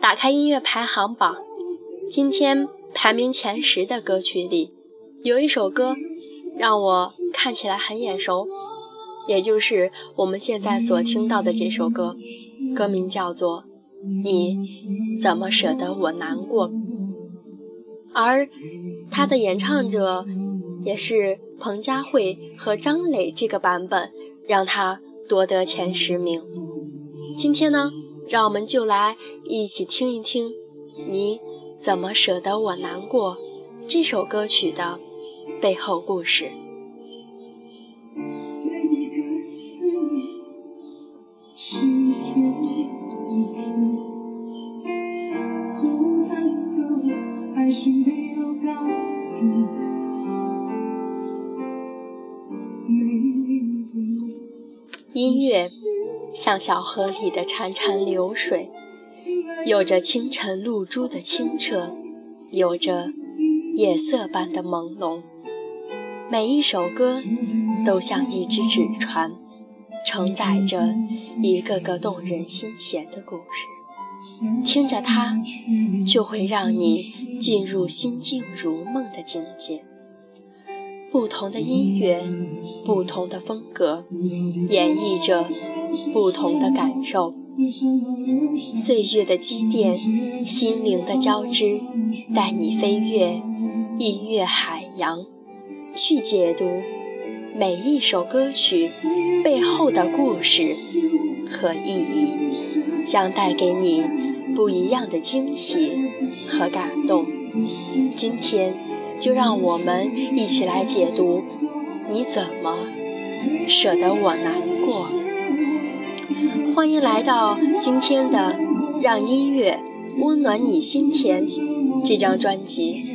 打开音乐排行榜，今天排名前十的歌曲里，有一首歌让我看起来很眼熟，也就是我们现在所听到的这首歌，歌名叫做《你怎么舍得我难过》，而他的演唱者也是彭佳慧和张磊这个版本，让他夺得前十名。今天呢？让我们就来一起听一听《你怎么舍得我难过》这首歌曲的背后故事。音乐。像小河里的潺潺流水，有着清晨露珠的清澈，有着夜色般的朦胧。每一首歌都像一只纸船，承载着一个个动人心弦的故事。听着它，就会让你进入心静如梦的境界。不同的音乐，不同的风格，演绎着。不同的感受，岁月的积淀，心灵的交织，带你飞越音乐海洋，去解读每一首歌曲背后的故事和意义，将带给你不一样的惊喜和感动。今天，就让我们一起来解读：你怎么舍得我难过？欢迎来到今天的《让音乐温暖你心田》这张专辑。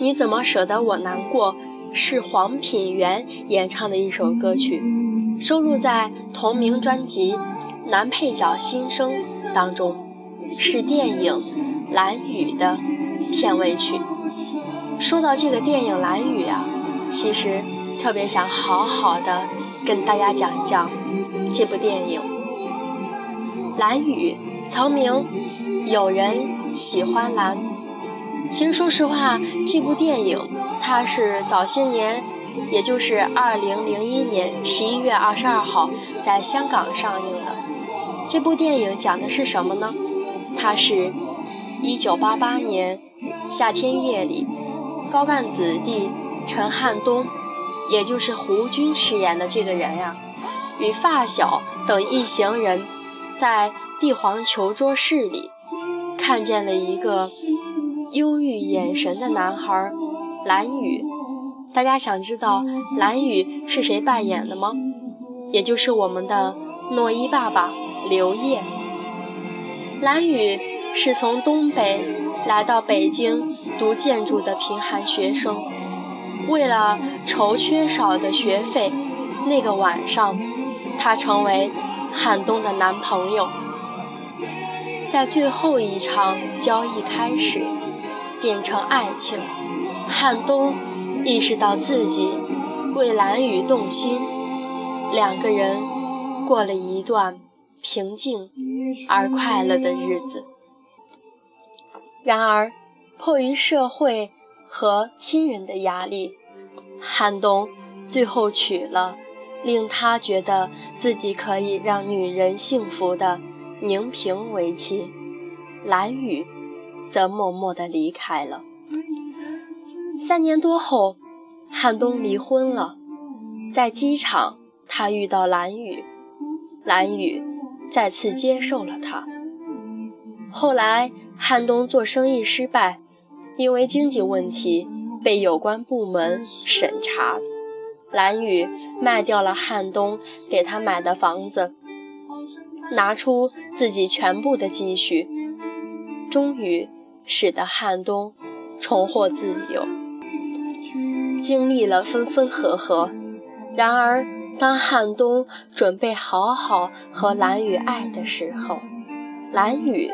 你怎么舍得我难过？是黄品源演唱的一首歌曲，收录在同名专辑《男配角新生》当中，是电影《蓝雨》的片尾曲。说到这个电影《蓝雨》啊，其实特别想好好的跟大家讲一讲这部电影《蓝雨》。曾名有人喜欢蓝。其实，说实话，这部电影它是早些年，也就是二零零一年十一月二十二号在香港上映的。这部电影讲的是什么呢？它是一九八八年夏天夜里，高干子弟陈汉东，也就是胡军饰演的这个人呀，与发小等一行人，在帝皇球桌室里看见了一个。忧郁眼神的男孩蓝雨，大家想知道蓝雨是谁扮演的吗？也就是我们的诺一爸爸刘烨。蓝雨是从东北来到北京读建筑的贫寒学生，为了筹缺少的学费，那个晚上，他成为汉东的男朋友。在最后一场交易开始。变成爱情，汉东意识到自己为蓝雨动心，两个人过了一段平静而快乐的日子。然而，迫于社会和亲人的压力，汉东最后娶了令他觉得自己可以让女人幸福的宁平为妻，蓝雨。则默默地离开了。三年多后，汉东离婚了。在机场，他遇到蓝雨，蓝雨再次接受了他。后来，汉东做生意失败，因为经济问题，被有关部门审查。蓝雨卖掉了汉东给他买的房子，拿出自己全部的积蓄，终于使得汉东重获自由。经历了分分合合，然而当汉东准备好好和蓝雨爱的时候，蓝雨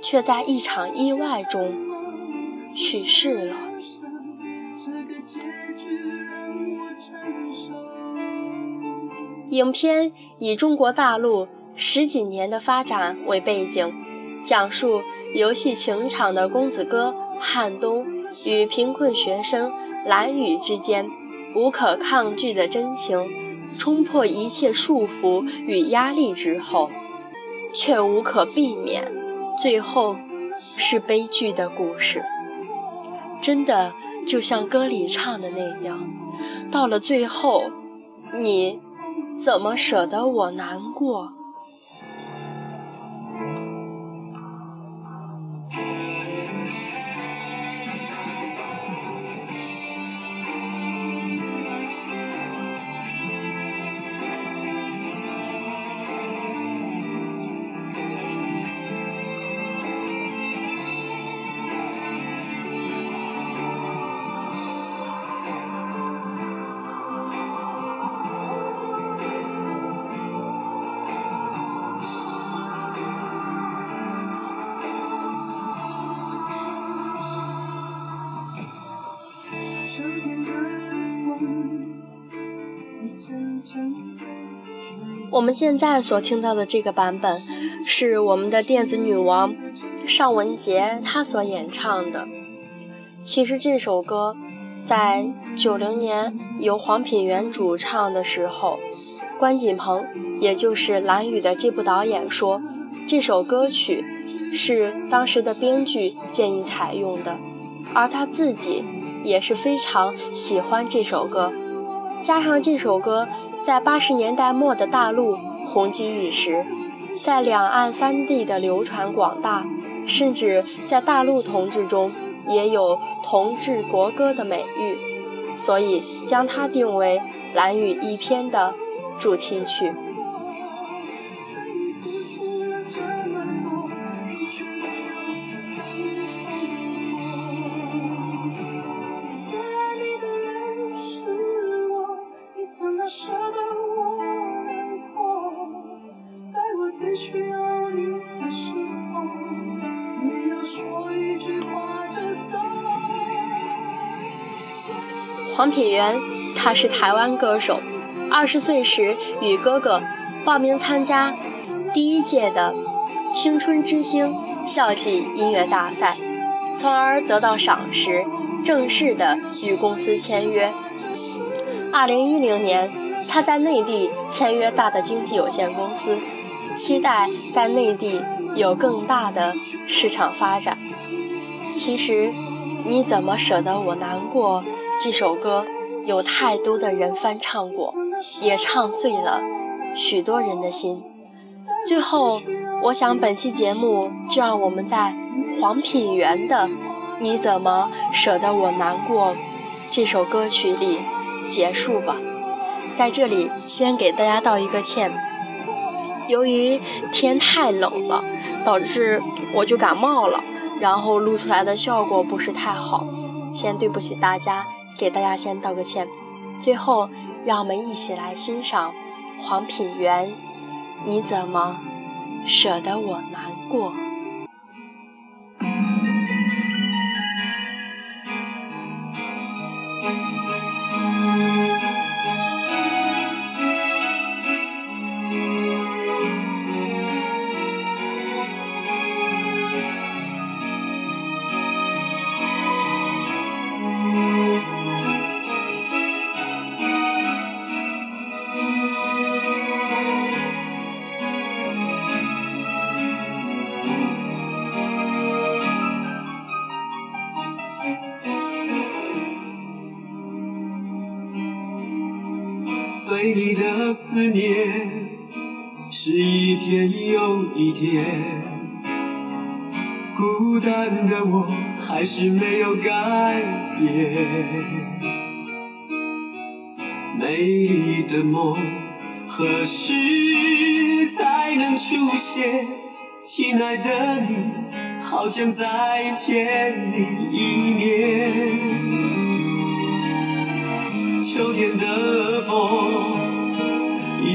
却在一场意外中去世了。影片以中国大陆十几年的发展为背景，讲述游戏情场的公子哥汉东与贫困学生蓝宇之间无可抗拒的真情，冲破一切束缚与压力之后，却无可避免，最后是悲剧的故事。真的就像歌里唱的那样，到了最后，你。怎么舍得我难过？我们现在所听到的这个版本，是我们的电子女王尚雯婕她所演唱的。其实这首歌在九零年由黄品源主唱的时候，关锦鹏也就是蓝宇的这部导演说，这首歌曲是当时的编剧建议采用的，而他自己也是非常喜欢这首歌，加上这首歌。在八十年代末的大陆红极一时，在两岸三地的流传广大，甚至在大陆同志中也有同志国歌的美誉，所以将它定为蓝雨一篇的主题曲。黄品源，他是台湾歌手。二十岁时与哥哥报名参加第一届的青春之星校际音乐大赛，从而得到赏识，正式的与公司签约。二零一零年，他在内地签约大的经纪有限公司，期待在内地有更大的市场发展。其实，你怎么舍得我难过？这首歌有太多的人翻唱过，也唱碎了许多人的心。最后，我想本期节目就让我们在黄品源的《你怎么舍得我难过》这首歌曲里结束吧。在这里先给大家道一个歉，由于天太冷了，导致我就感冒了，然后录出来的效果不是太好，先对不起大家。给大家先道个歉，最后让我们一起来欣赏黄品源，你怎么舍得我难过？对你的思念是一天又一天，孤单的我还是没有改变。美丽的梦何时才能出现？亲爱的你，好想再见你一面。秋天的风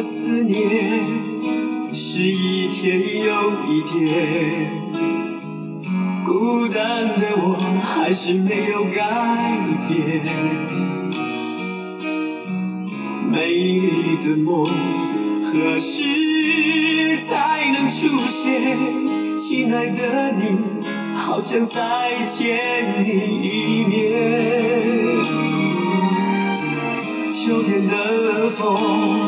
思念是一天又一天，孤单的我还是没有改变。美丽的梦何时才能出现？亲爱的你，好想再见你一面。秋天的风